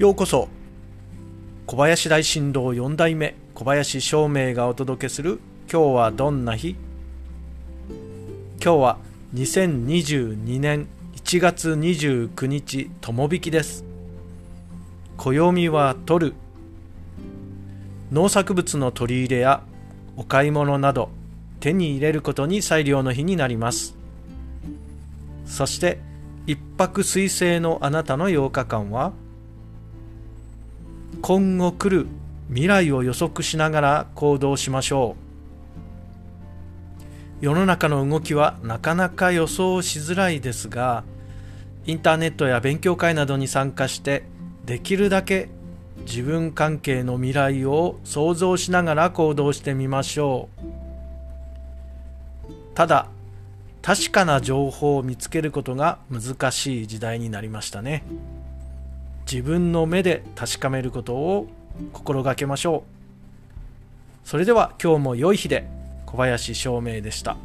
ようこそ。小林大震動4代目小林照明がお届けする今日はどんな日？今日は2022年1月29日友引きです。暦は取る。農作物の取り入れやお買い物など手に入れることに裁量の日になります。そして一泊水星のあなたの8日間は今後来る未来を予測しながら行動しましょう。世の中の動きはなかなか予想しづらいですがインターネットや勉強会などに参加してできるだけ自分関係の未来を想像しながら行動してみましょう。ただ確かな情報を見つけることが難しい時代になりましたね。自分の目で確かめることを心がけましょう。それでは今日も良い日で小林照明でした。